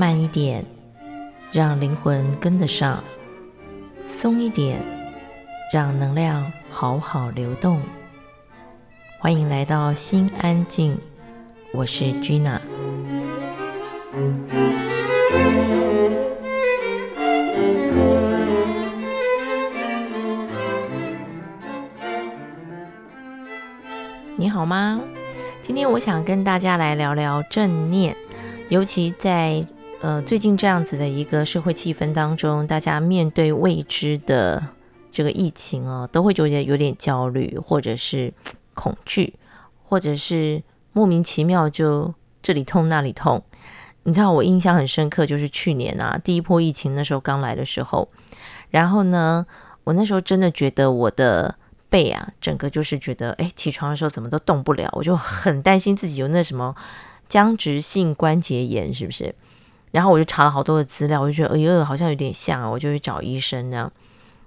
慢一点，让灵魂跟得上；松一点，让能量好好流动。欢迎来到心安静，我是 Gina。你好吗？今天我想跟大家来聊聊正念，尤其在呃最近这样子的一个社会气氛当中，大家面对未知的这个疫情哦，都会觉得有点焦虑，或者是恐惧，或者是莫名其妙就这里痛那里痛。你知道我印象很深刻，就是去年啊第一波疫情那时候刚来的时候，然后呢，我那时候真的觉得我的。背啊，整个就是觉得，哎，起床的时候怎么都动不了，我就很担心自己有那什么僵直性关节炎，是不是？然后我就查了好多的资料，我就觉得，哎呦，好像有点像，我就去找医生呢。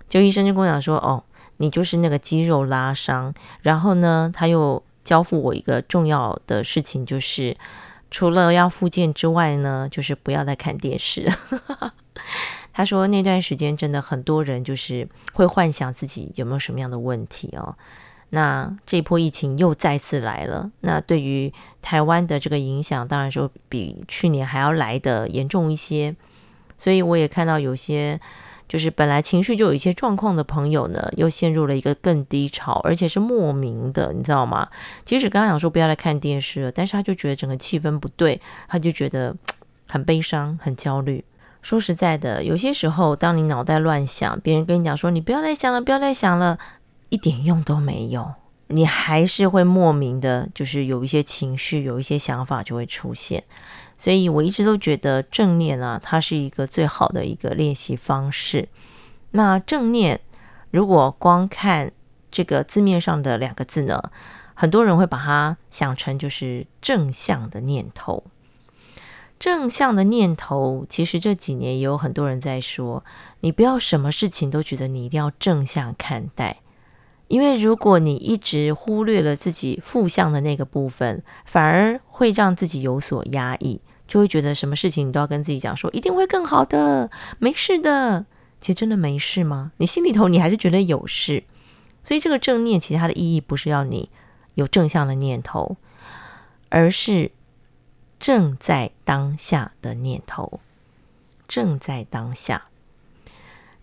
就医生就跟我讲说，哦，你就是那个肌肉拉伤。然后呢，他又交付我一个重要的事情，就是除了要复健之外呢，就是不要再看电视。他说那段时间真的很多人就是会幻想自己有没有什么样的问题哦。那这波疫情又再次来了，那对于台湾的这个影响，当然就比去年还要来得严重一些。所以我也看到有些就是本来情绪就有一些状况的朋友呢，又陷入了一个更低潮，而且是莫名的，你知道吗？即使刚刚讲说不要来看电视了，但是他就觉得整个气氛不对，他就觉得很悲伤、很焦虑。说实在的，有些时候，当你脑袋乱想，别人跟你讲说“你不要再想了，不要再想了”，一点用都没有，你还是会莫名的，就是有一些情绪，有一些想法就会出现。所以我一直都觉得正念啊，它是一个最好的一个练习方式。那正念，如果光看这个字面上的两个字呢，很多人会把它想成就是正向的念头。正向的念头，其实这几年也有很多人在说，你不要什么事情都觉得你一定要正向看待，因为如果你一直忽略了自己负向的那个部分，反而会让自己有所压抑，就会觉得什么事情你都要跟自己讲说一定会更好的，没事的。其实真的没事吗？你心里头你还是觉得有事，所以这个正念其实它的意义不是要你有正向的念头，而是。正在当下的念头，正在当下。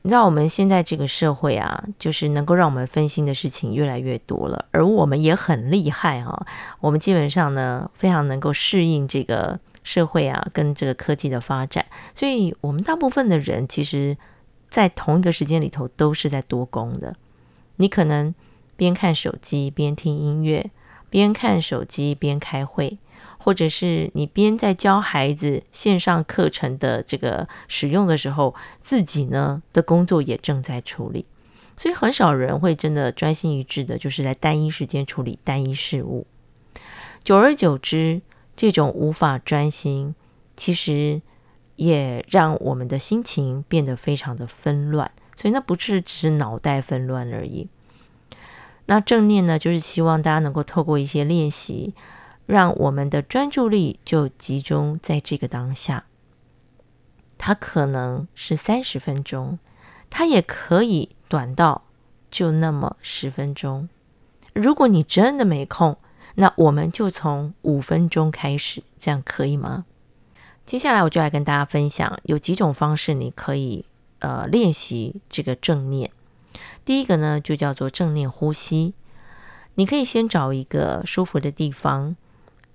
你知道我们现在这个社会啊，就是能够让我们分心的事情越来越多了，而我们也很厉害哈、我们基本上呢，非常能够适应这个社会啊，跟这个科技的发展。所以，我们大部分的人其实，在同一个时间里头都是在多工的。你可能边看手机边听音乐，边看手机边开会。或者是你边在教孩子线上课程的这个使用的时候，自己呢的工作也正在处理，所以很少人会真的专心一致的，就是在单一时间处理单一事物。久而久之，这种无法专心，其实也让我们的心情变得非常的纷乱。所以那不是只是脑袋纷乱而已。那正念呢，就是希望大家能够透过一些练习。让我们的专注力就集中在这个当下。它可能是三十分钟，它也可以短到就那么十分钟。如果你真的没空，那我们就从五分钟开始，这样可以吗？接下来我就来跟大家分享有几种方式，你可以呃练习这个正念。第一个呢，就叫做正念呼吸。你可以先找一个舒服的地方。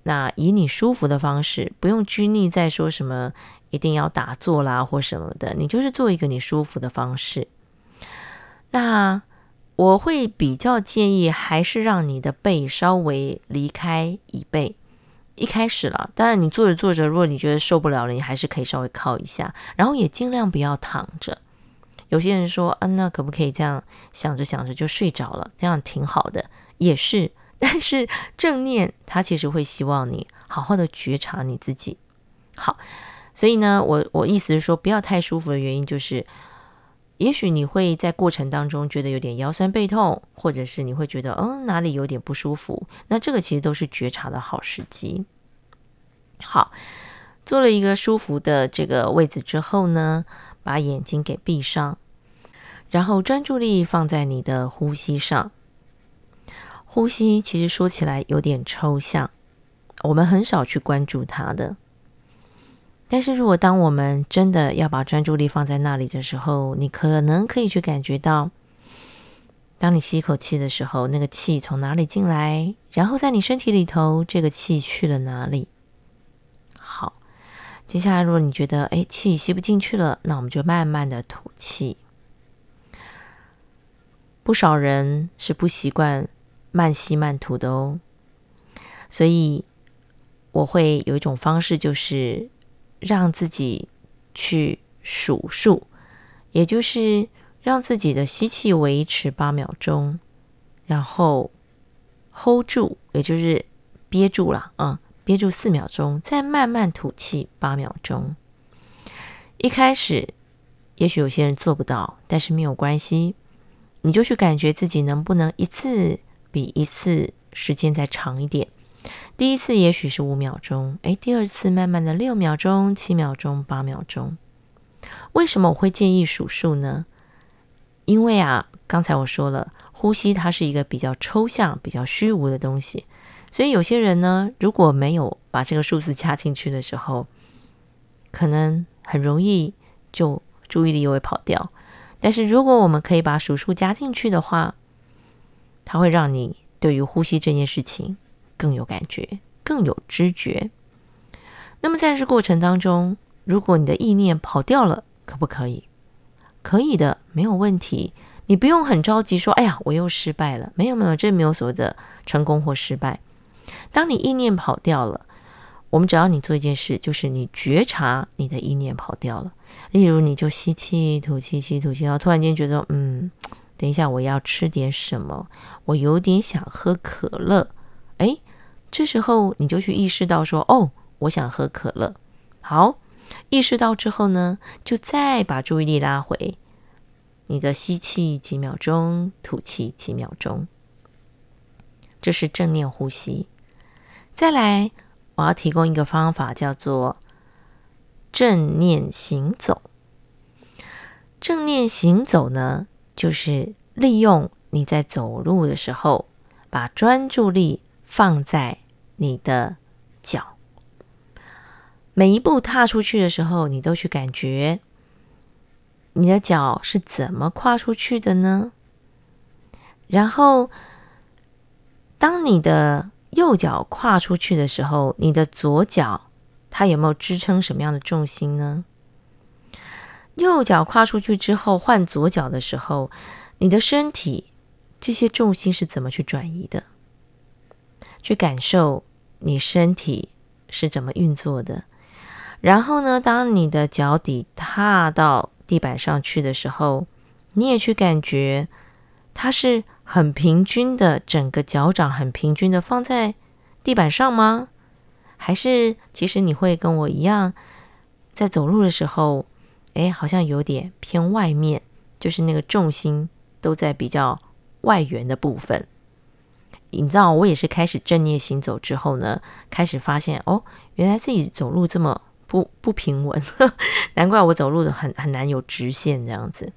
那以你舒服的方式，不用拘泥在说什么一定要打坐啦或什么的，你就是做一个你舒服的方式。那我会比较建议，还是让你的背稍微离开椅背。一开始了，当然你坐着坐着，如果你觉得受不了了，你还是可以稍微靠一下，然后也尽量不要躺着。有些人说，啊，那可不可以这样想着想着就睡着了？这样挺好的，也是。但是正念，它其实会希望你好好的觉察你自己。好，所以呢，我我意思是说，不要太舒服的原因就是，也许你会在过程当中觉得有点腰酸背痛，或者是你会觉得嗯哪里有点不舒服，那这个其实都是觉察的好时机。好，做了一个舒服的这个位置之后呢，把眼睛给闭上，然后专注力放在你的呼吸上。呼吸其实说起来有点抽象，我们很少去关注它的。但是如果当我们真的要把专注力放在那里的时候，你可能可以去感觉到，当你吸一口气的时候，那个气从哪里进来，然后在你身体里头，这个气去了哪里？好，接下来如果你觉得哎，气吸不进去了，那我们就慢慢的吐气。不少人是不习惯慢吸慢吐的哦，所以我会有一种方式，就是。让自己去数数，也就是让自己的吸气维持八秒钟，然后 hold 住，也就是憋住了啊，憋住四秒钟，再慢慢吐气八秒钟。一开始，也许有些人做不到，但是没有关系，你就去感觉自己能不能一次比一次时间再长一点。第一次也许是五秒钟，诶，第二次慢慢的六秒钟、七秒钟、八秒钟。为什么我会建议数数呢？因为啊，刚才我说了，呼吸它是一个比较抽象、比较虚无的东西，所以有些人呢，如果没有把这个数字加进去的时候，可能很容易就注意力又会跑掉。但是如果我们可以把数数加进去的话，它会让你对于呼吸这件事情。更有感觉，更有知觉。那么在这过程当中，如果你的意念跑掉了，可不可以？可以的，没有问题。你不用很着急说：“哎呀，我又失败了。”没有，没有，这没有所谓的成功或失败。当你意念跑掉了，我们只要你做一件事，就是你觉察你的意念跑掉了。例如，你就吸气、吐气、吸吐气，然后突然间觉得，嗯，等一下我要吃点什么，我有点想喝可乐。哎。这时候你就去意识到说：“哦，我想喝可乐。”好，意识到之后呢，就再把注意力拉回你的吸气几秒钟，吐气几秒钟。这是正念呼吸。再来，我要提供一个方法，叫做正念行走。正念行走呢，就是利用你在走路的时候，把专注力。放在你的脚，每一步踏出去的时候，你都去感觉你的脚是怎么跨出去的呢？然后，当你的右脚跨出去的时候，你的左脚它有没有支撑什么样的重心呢？右脚跨出去之后，换左脚的时候，你的身体这些重心是怎么去转移的？去感受你身体是怎么运作的，然后呢，当你的脚底踏到地板上去的时候，你也去感觉它是很平均的，整个脚掌很平均的放在地板上吗？还是其实你会跟我一样，在走路的时候，哎，好像有点偏外面，就是那个重心都在比较外缘的部分。你知道，我也是开始正念行走之后呢，开始发现哦，原来自己走路这么不不平稳，难怪我走路的很很难有直线这样子。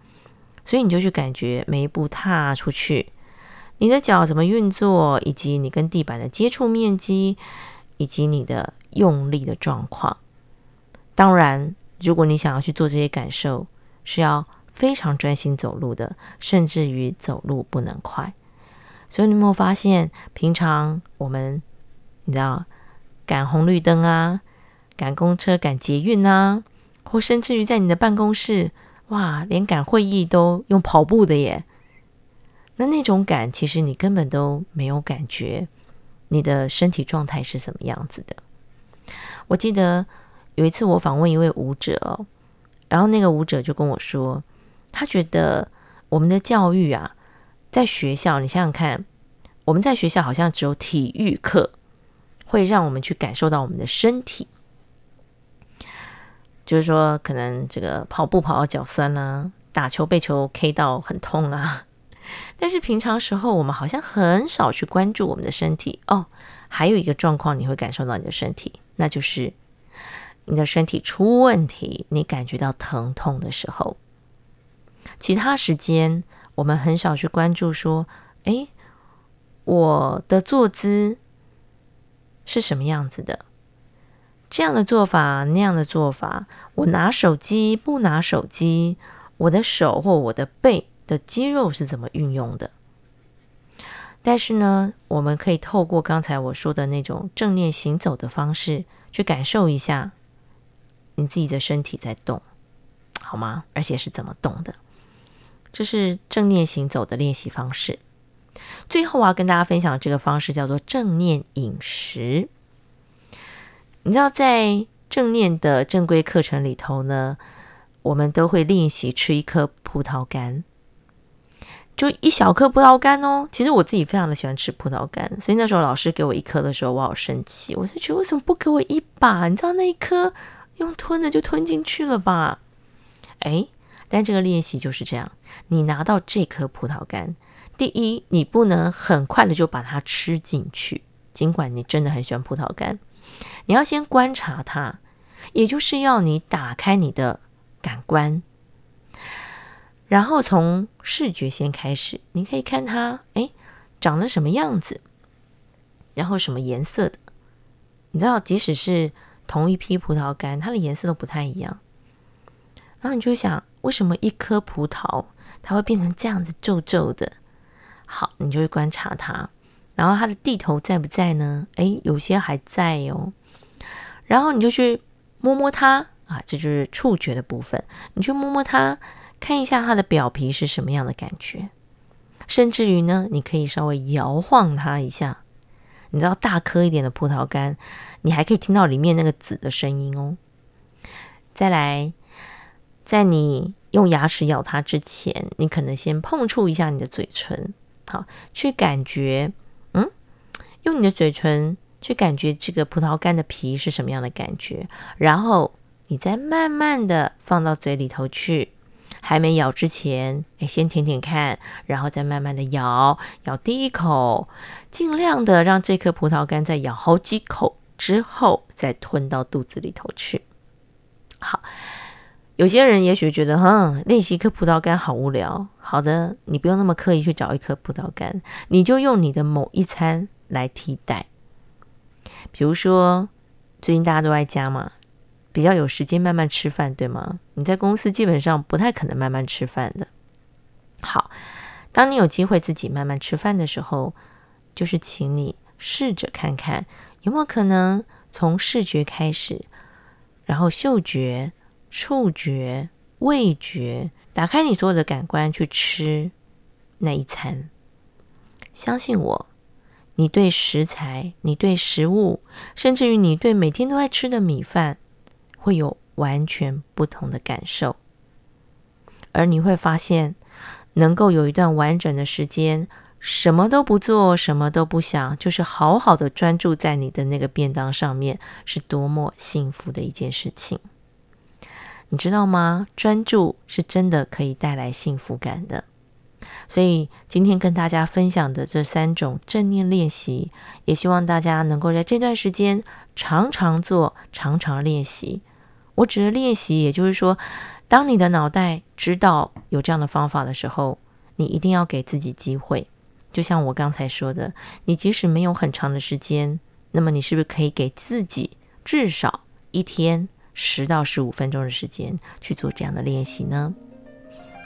所以你就去感觉每一步踏出去，你的脚怎么运作，以及你跟地板的接触面积，以及你的用力的状况。当然，如果你想要去做这些感受，是要非常专心走路的，甚至于走路不能快。所以你有没有发现，平常我们你知道赶红绿灯啊，赶公车、赶捷运啊，或甚至于在你的办公室，哇，连赶会议都用跑步的耶。那那种赶，其实你根本都没有感觉，你的身体状态是什么样子的。我记得有一次我访问一位舞者，然后那个舞者就跟我说，他觉得我们的教育啊。在学校，你想想看，我们在学校好像只有体育课会让我们去感受到我们的身体，就是说，可能这个跑步跑到脚酸啊，打球被球 K 到很痛啊。但是平常时候，我们好像很少去关注我们的身体哦。还有一个状况，你会感受到你的身体，那就是你的身体出问题，你感觉到疼痛的时候。其他时间，我们很少去关注说，诶，我的坐姿是什么样子的？这样的做法，那样的做法，我拿手机不拿手机，我的手或我的背的肌肉是怎么运用的？但是呢，我们可以透过刚才我说的那种正念行走的方式，去感受一下你自己的身体在动，好吗？而且是怎么动的？这是正念行走的练习方式。最后，我要跟大家分享这个方式叫做正念饮食。你知道，在正念的正规课程里头呢，我们都会练习吃一颗葡萄干。就一小颗葡萄干哦，其实我自己非常的喜欢吃葡萄干，所以那时候老师给我一颗的时候，我好生气，我就觉得为什么不给我一把？你知道那一颗用吞的就吞进去了吧？哎，但这个练习就是这样，你拿到这颗葡萄干，第一，你不能很快的就把它吃进去，尽管你真的很喜欢葡萄干，你要先观察它，也就是要你打开你的感官。然后从视觉先开始，你可以看它，哎，长得什么样子，然后什么颜色的。你知道，即使是同一批葡萄干，它的颜色都不太一样。然后你就想，为什么一颗葡萄它会变成这样子皱皱的？好，你就会观察它。然后它的蒂头在不在呢？哎，有些还在哦。然后你就去摸摸它啊，这就是触觉的部分。你去摸摸它。看一下它的表皮是什么样的感觉，甚至于呢，你可以稍微摇晃它一下。你知道大颗一点的葡萄干，你还可以听到里面那个籽的声音哦。再来，在你用牙齿咬它之前，你可能先碰触一下你的嘴唇，好，去感觉，嗯，用你的嘴唇去感觉这个葡萄干的皮是什么样的感觉，然后你再慢慢的放到嘴里头去。还没咬之前，哎，先舔舔看，然后再慢慢的咬，咬第一口，尽量的让这颗葡萄干在咬好几口之后，再吞到肚子里头去。好，有些人也许觉得，哼，练习一颗葡萄干好无聊。好的，你不用那么刻意去找一颗葡萄干，你就用你的某一餐来替代。比如说，最近大家都在家嘛。比较有时间慢慢吃饭，对吗？你在公司基本上不太可能慢慢吃饭的。好，当你有机会自己慢慢吃饭的时候，就是请你试着看看有没有可能从视觉开始，然后嗅觉、触觉、味觉，打开你所有的感官去吃那一餐。相信我，你对食材、你对食物，甚至于你对每天都爱吃的米饭。会有完全不同的感受，而你会发现，能够有一段完整的时间，什么都不做，什么都不想，就是好好的专注在你的那个便当上面，是多么幸福的一件事情。你知道吗？专注是真的可以带来幸福感的。所以今天跟大家分享的这三种正念练习，也希望大家能够在这段时间常常做，常常练习。我指的练习，也就是说，当你的脑袋知道有这样的方法的时候，你一定要给自己机会。就像我刚才说的，你即使没有很长的时间，那么你是不是可以给自己至少一天十到十五分钟的时间去做这样的练习呢？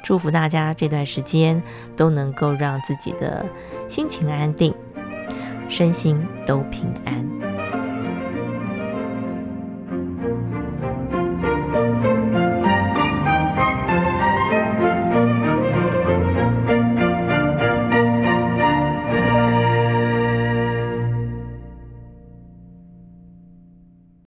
祝福大家这段时间都能够让自己的心情安定，身心都平安。